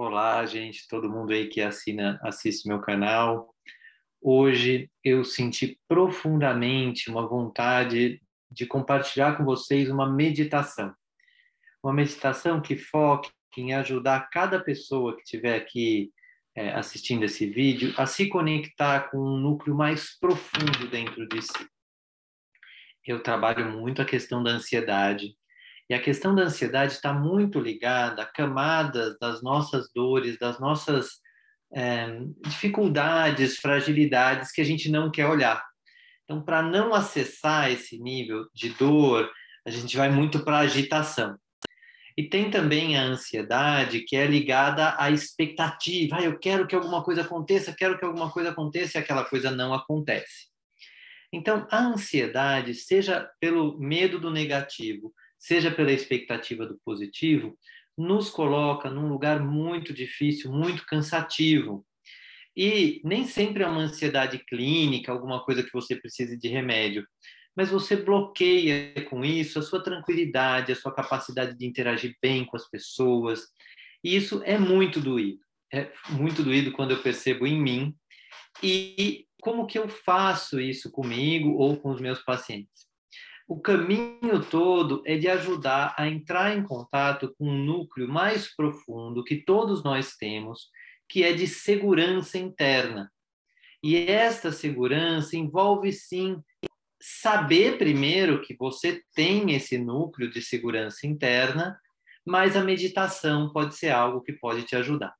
Olá, gente, todo mundo aí que assina, assiste meu canal. Hoje eu senti profundamente uma vontade de compartilhar com vocês uma meditação. Uma meditação que foque em ajudar cada pessoa que estiver aqui é, assistindo esse vídeo a se conectar com um núcleo mais profundo dentro de si. Eu trabalho muito a questão da ansiedade, e a questão da ansiedade está muito ligada a camadas das nossas dores, das nossas é, dificuldades, fragilidades que a gente não quer olhar. Então, para não acessar esse nível de dor, a gente vai muito para a agitação. E tem também a ansiedade, que é ligada à expectativa. Ah, eu quero que alguma coisa aconteça, quero que alguma coisa aconteça e aquela coisa não acontece. Então, a ansiedade, seja pelo medo do negativo, seja pela expectativa do positivo, nos coloca num lugar muito difícil, muito cansativo. E nem sempre é uma ansiedade clínica, alguma coisa que você precise de remédio mas você bloqueia com isso a sua tranquilidade, a sua capacidade de interagir bem com as pessoas. E isso é muito doído. É muito doído quando eu percebo em mim. E como que eu faço isso comigo ou com os meus pacientes? O caminho todo é de ajudar a entrar em contato com um núcleo mais profundo que todos nós temos, que é de segurança interna. E esta segurança envolve sim saber primeiro que você tem esse núcleo de segurança interna, mas a meditação pode ser algo que pode te ajudar.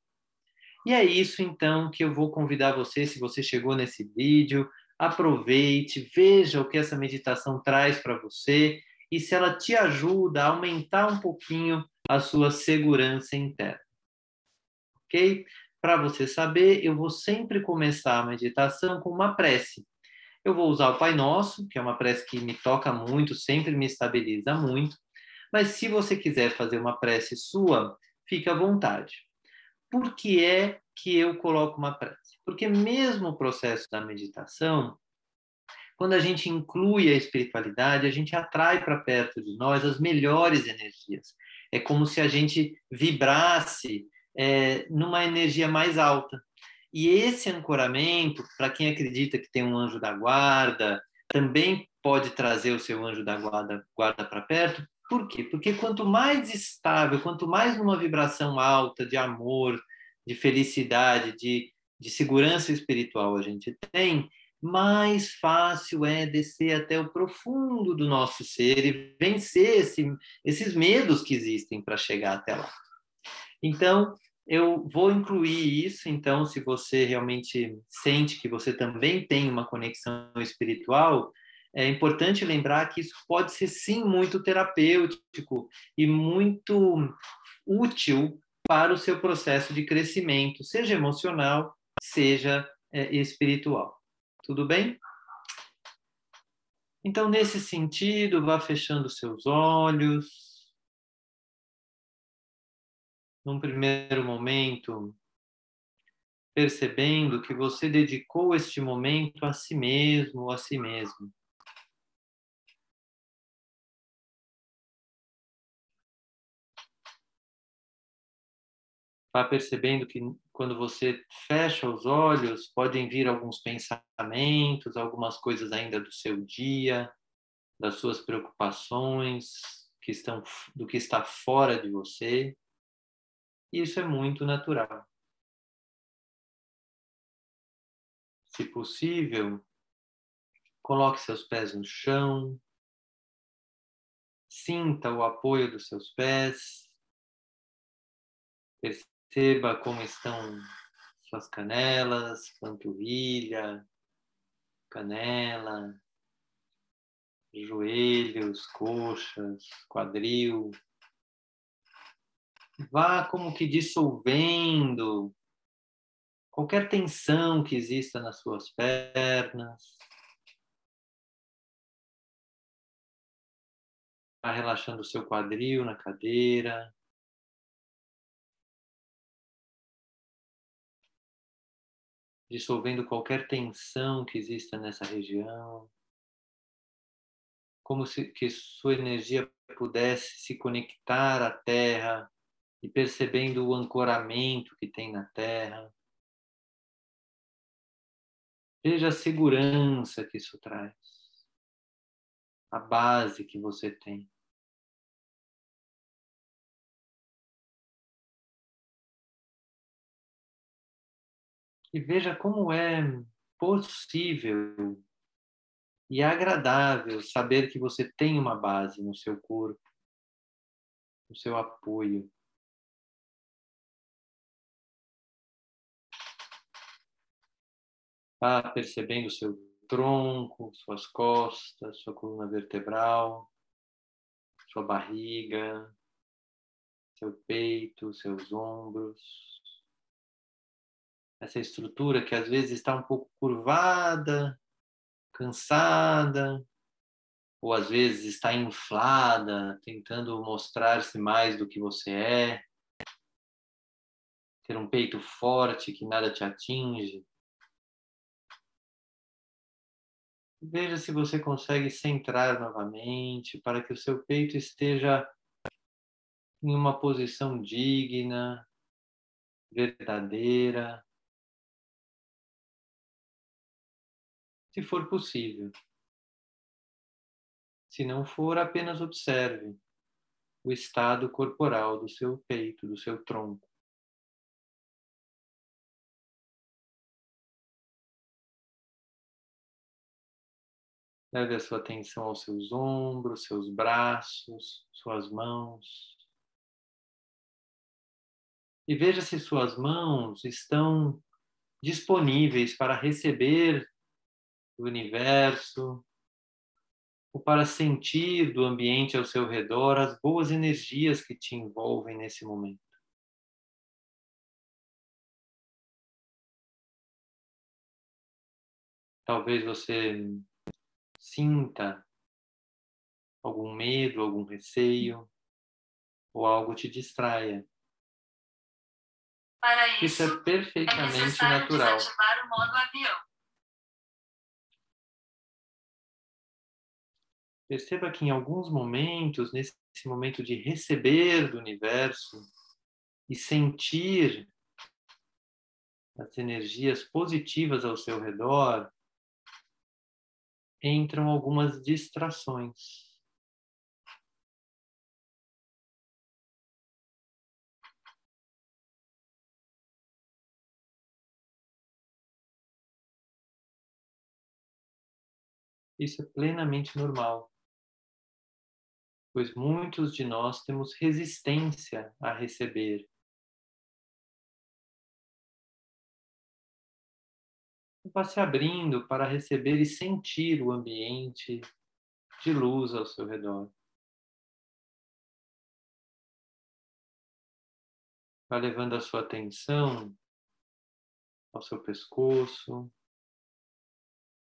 E é isso então que eu vou convidar você, se você chegou nesse vídeo, aproveite, veja o que essa meditação traz para você e se ela te ajuda a aumentar um pouquinho a sua segurança interna. Ok? Para você saber, eu vou sempre começar a meditação com uma prece. Eu vou usar o Pai Nosso, que é uma prece que me toca muito, sempre me estabiliza muito. Mas se você quiser fazer uma prece sua, fique à vontade. Por que é que eu coloco uma prece? Porque mesmo o processo da meditação, quando a gente inclui a espiritualidade, a gente atrai para perto de nós as melhores energias. É como se a gente vibrasse é, numa energia mais alta. E esse ancoramento, para quem acredita que tem um anjo da guarda, também pode trazer o seu anjo da guarda, guarda para perto. Por quê? Porque quanto mais estável, quanto mais numa vibração alta de amor, de felicidade, de, de segurança espiritual a gente tem, mais fácil é descer até o profundo do nosso ser e vencer esse, esses medos que existem para chegar até lá. Então, eu vou incluir isso, então, se você realmente sente que você também tem uma conexão espiritual, é importante lembrar que isso pode ser sim muito terapêutico e muito útil para o seu processo de crescimento, seja emocional, seja é, espiritual. Tudo bem? Então, nesse sentido, vá fechando seus olhos num primeiro momento, percebendo que você dedicou este momento a si mesmo a si mesmo. Vá percebendo que quando você fecha os olhos, podem vir alguns pensamentos, algumas coisas ainda do seu dia, das suas preocupações, que estão do que está fora de você. Isso é muito natural. Se possível, coloque seus pés no chão, sinta o apoio dos seus pés, perceba como estão suas canelas, panturrilha, canela, joelhos, coxas, quadril, vá como que dissolvendo qualquer tensão que exista nas suas pernas. Vá relaxando o seu quadril na cadeira. Dissolvendo qualquer tensão que exista nessa região. Como se que sua energia pudesse se conectar à terra e percebendo o ancoramento que tem na terra. Veja a segurança que isso traz, a base que você tem. E veja como é possível e agradável saber que você tem uma base no seu corpo, no seu apoio. Vá percebendo o seu tronco, suas costas, sua coluna vertebral, sua barriga, seu peito, seus ombros. Essa estrutura que às vezes está um pouco curvada, cansada, ou às vezes está inflada, tentando mostrar-se mais do que você é, ter um peito forte que nada te atinge. Veja se você consegue centrar novamente para que o seu peito esteja em uma posição digna, verdadeira. Se for possível. Se não for, apenas observe o estado corporal do seu peito, do seu tronco. Leve a sua atenção aos seus ombros, seus braços, suas mãos. E veja se suas mãos estão disponíveis para receber do universo, ou para sentir do ambiente ao seu redor as boas energias que te envolvem nesse momento. Talvez você sinta algum medo, algum receio ou algo te distraia. Para isso, isso é perfeitamente é natural. Desativar o modo avião. Perceba que em alguns momentos, nesse momento de receber do universo e sentir as energias positivas ao seu redor, entram algumas distrações. Isso é plenamente normal, pois muitos de nós temos resistência a receber vá se abrindo para receber e sentir o ambiente de luz ao seu redor. Vá levando a sua atenção ao seu pescoço,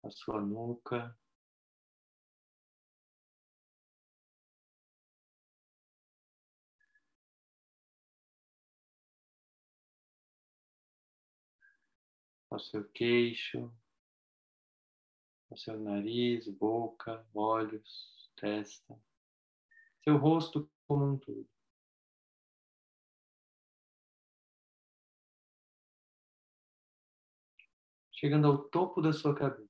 à sua nuca. Ao seu queixo, ao seu nariz, boca, olhos, testa, seu rosto como um todo. Chegando ao topo da sua cabeça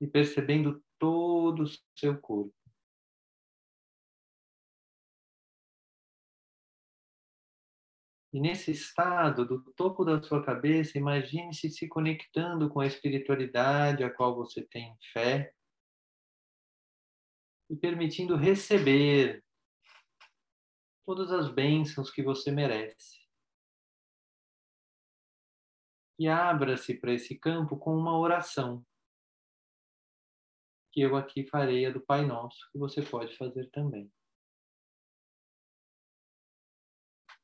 e percebendo todo o seu corpo. E nesse estado, do topo da sua cabeça, imagine-se se conectando com a espiritualidade a qual você tem fé e permitindo receber todas as bênçãos que você merece. E abra-se para esse campo com uma oração, que eu aqui farei a do Pai Nosso, que você pode fazer também.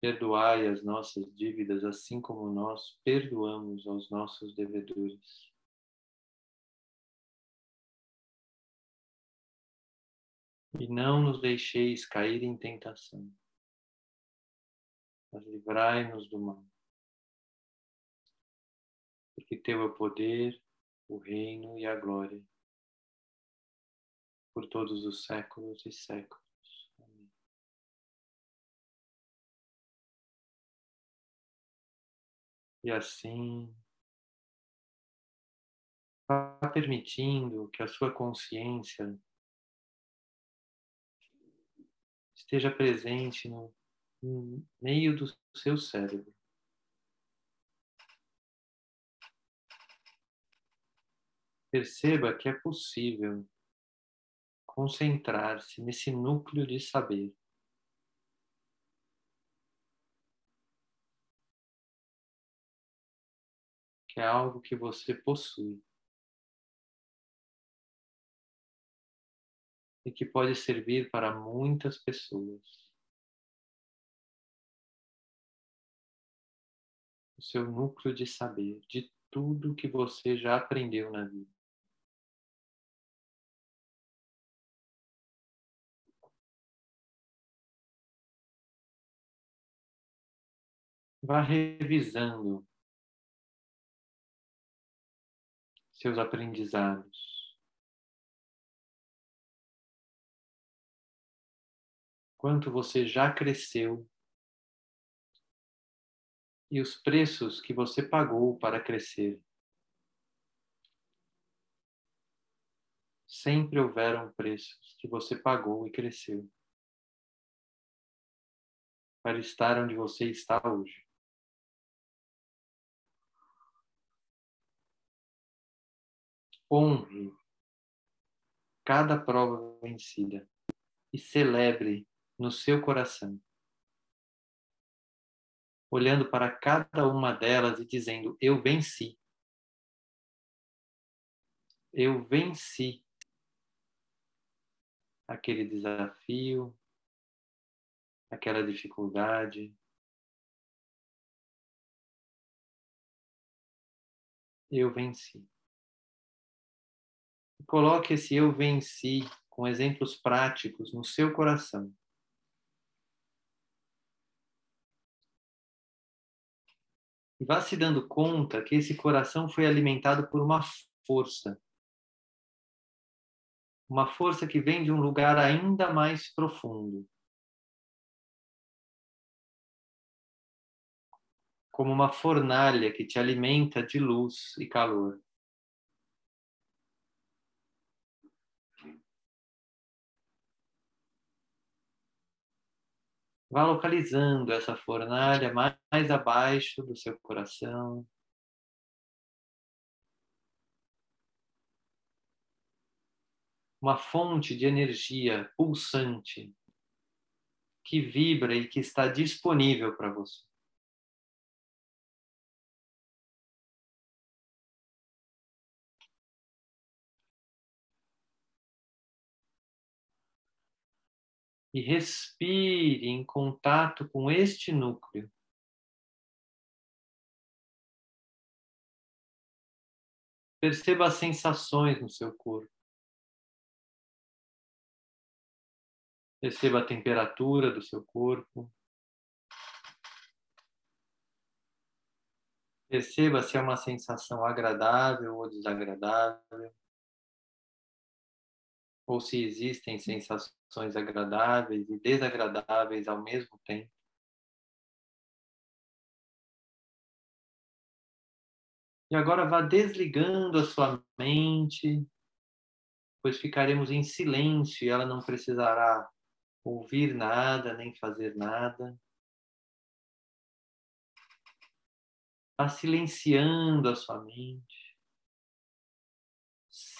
Perdoai as nossas dívidas, assim como nós perdoamos aos nossos devedores. E não nos deixeis cair em tentação, mas livrai-nos do mal. Porque Teu é o poder, o reino e a glória, por todos os séculos e séculos. E assim, vá permitindo que a sua consciência esteja presente no, no meio do seu cérebro. Perceba que é possível concentrar-se nesse núcleo de saber. Que é algo que você possui e que pode servir para muitas pessoas. O seu núcleo de saber, de tudo que você já aprendeu na vida. Vá revisando seus aprendizados. Quanto você já cresceu e os preços que você pagou para crescer. Sempre houveram preços que você pagou e cresceu para estar onde você está hoje. Honre cada prova vencida e celebre no seu coração, olhando para cada uma delas e dizendo: Eu venci. Eu venci aquele desafio, aquela dificuldade. Eu venci. Coloque esse eu venci com exemplos práticos no seu coração. E vá se dando conta que esse coração foi alimentado por uma força. Uma força que vem de um lugar ainda mais profundo. Como uma fornalha que te alimenta de luz e calor. Vá localizando essa fornalha mais abaixo do seu coração. Uma fonte de energia pulsante que vibra e que está disponível para você. E respire em contato com este núcleo. Perceba as sensações no seu corpo. Perceba a temperatura do seu corpo. Perceba se é uma sensação agradável ou desagradável ou se existem sensações agradáveis e desagradáveis ao mesmo tempo. E agora vá desligando a sua mente, pois ficaremos em silêncio e ela não precisará ouvir nada nem fazer nada. Vá silenciando a sua mente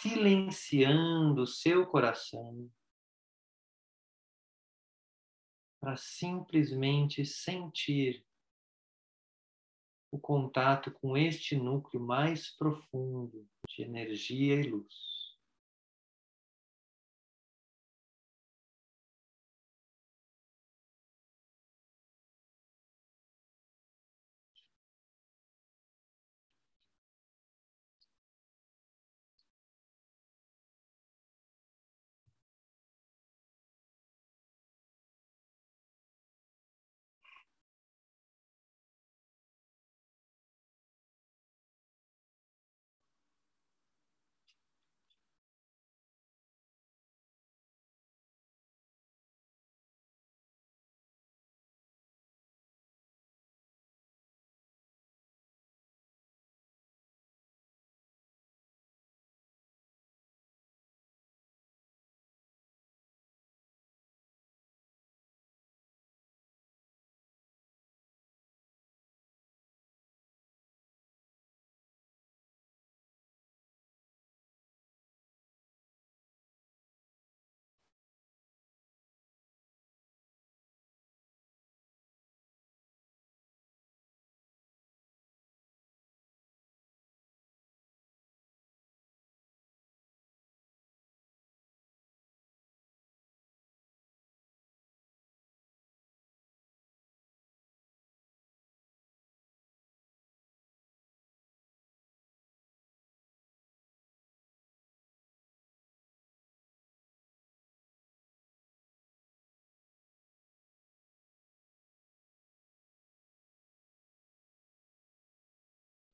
silenciando o seu coração para simplesmente sentir o contato com este núcleo mais profundo de energia e luz.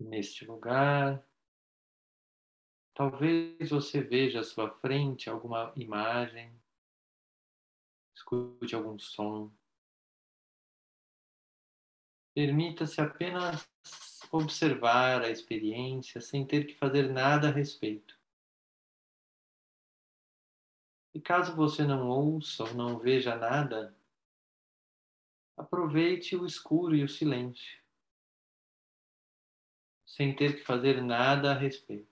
Neste lugar. Talvez você veja à sua frente alguma imagem, escute algum som. Permita-se apenas observar a experiência sem ter que fazer nada a respeito. E caso você não ouça ou não veja nada, aproveite o escuro e o silêncio, sem ter que fazer nada a respeito.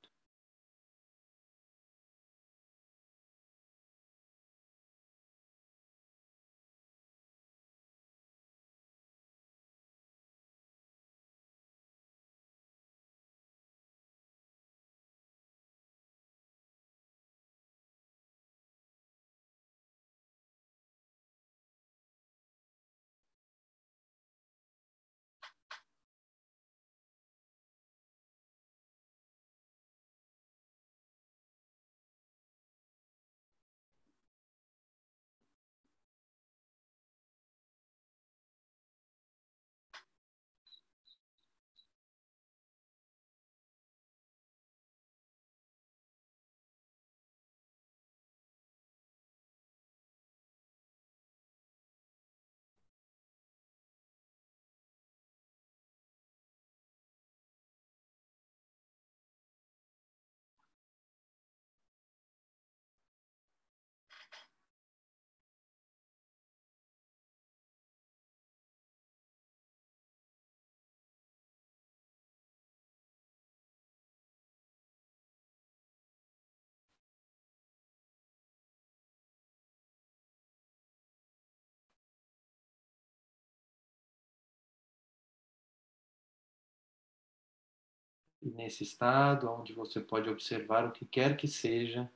Nesse estado, onde você pode observar o que quer que seja,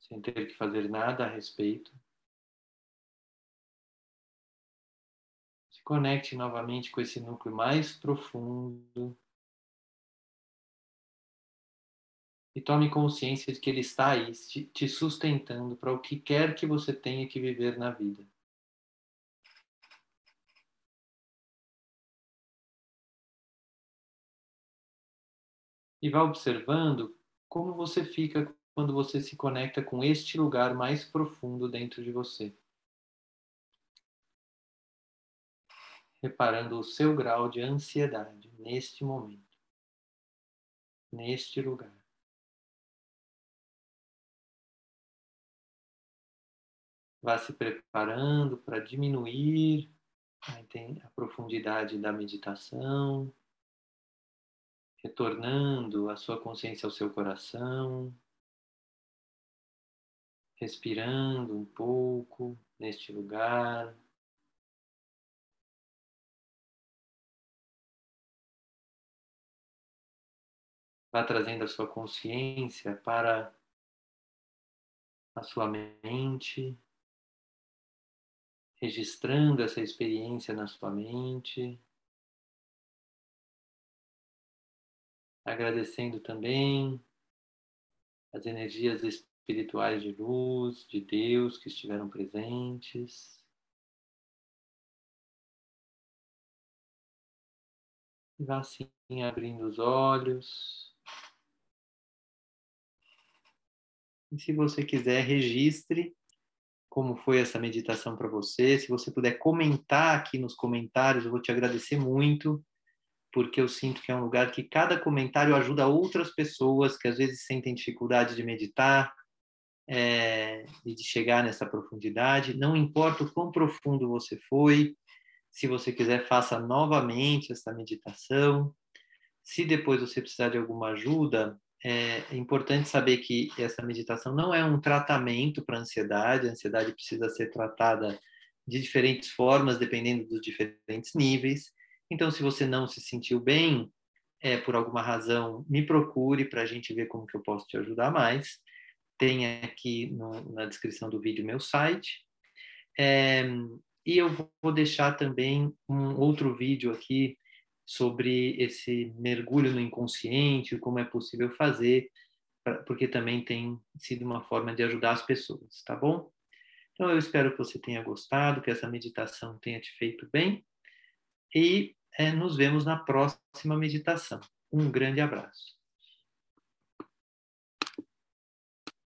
sem ter que fazer nada a respeito, se conecte novamente com esse núcleo mais profundo e tome consciência de que ele está aí te sustentando para o que quer que você tenha que viver na vida. E vá observando como você fica quando você se conecta com este lugar mais profundo dentro de você. Reparando o seu grau de ansiedade neste momento, neste lugar. Vá se preparando para diminuir a profundidade da meditação retornando a sua consciência ao seu coração, respirando um pouco neste lugar. Vá trazendo a sua consciência para a sua mente, registrando essa experiência na sua mente. Agradecendo também as energias espirituais de luz, de Deus que estiveram presentes. E vá assim abrindo os olhos. E se você quiser, registre como foi essa meditação para você. Se você puder comentar aqui nos comentários, eu vou te agradecer muito porque eu sinto que é um lugar que cada comentário ajuda outras pessoas que às vezes sentem dificuldade de meditar é, e de chegar nessa profundidade. Não importa o quão profundo você foi, se você quiser, faça novamente essa meditação. Se depois você precisar de alguma ajuda, é, é importante saber que essa meditação não é um tratamento para ansiedade, a ansiedade precisa ser tratada de diferentes formas, dependendo dos diferentes níveis. Então, se você não se sentiu bem, é, por alguma razão, me procure para a gente ver como que eu posso te ajudar mais. Tem aqui no, na descrição do vídeo meu site. É, e eu vou deixar também um outro vídeo aqui sobre esse mergulho no inconsciente, como é possível fazer, porque também tem sido uma forma de ajudar as pessoas, tá bom? Então eu espero que você tenha gostado, que essa meditação tenha te feito bem e nos vemos na próxima meditação. Um grande abraço.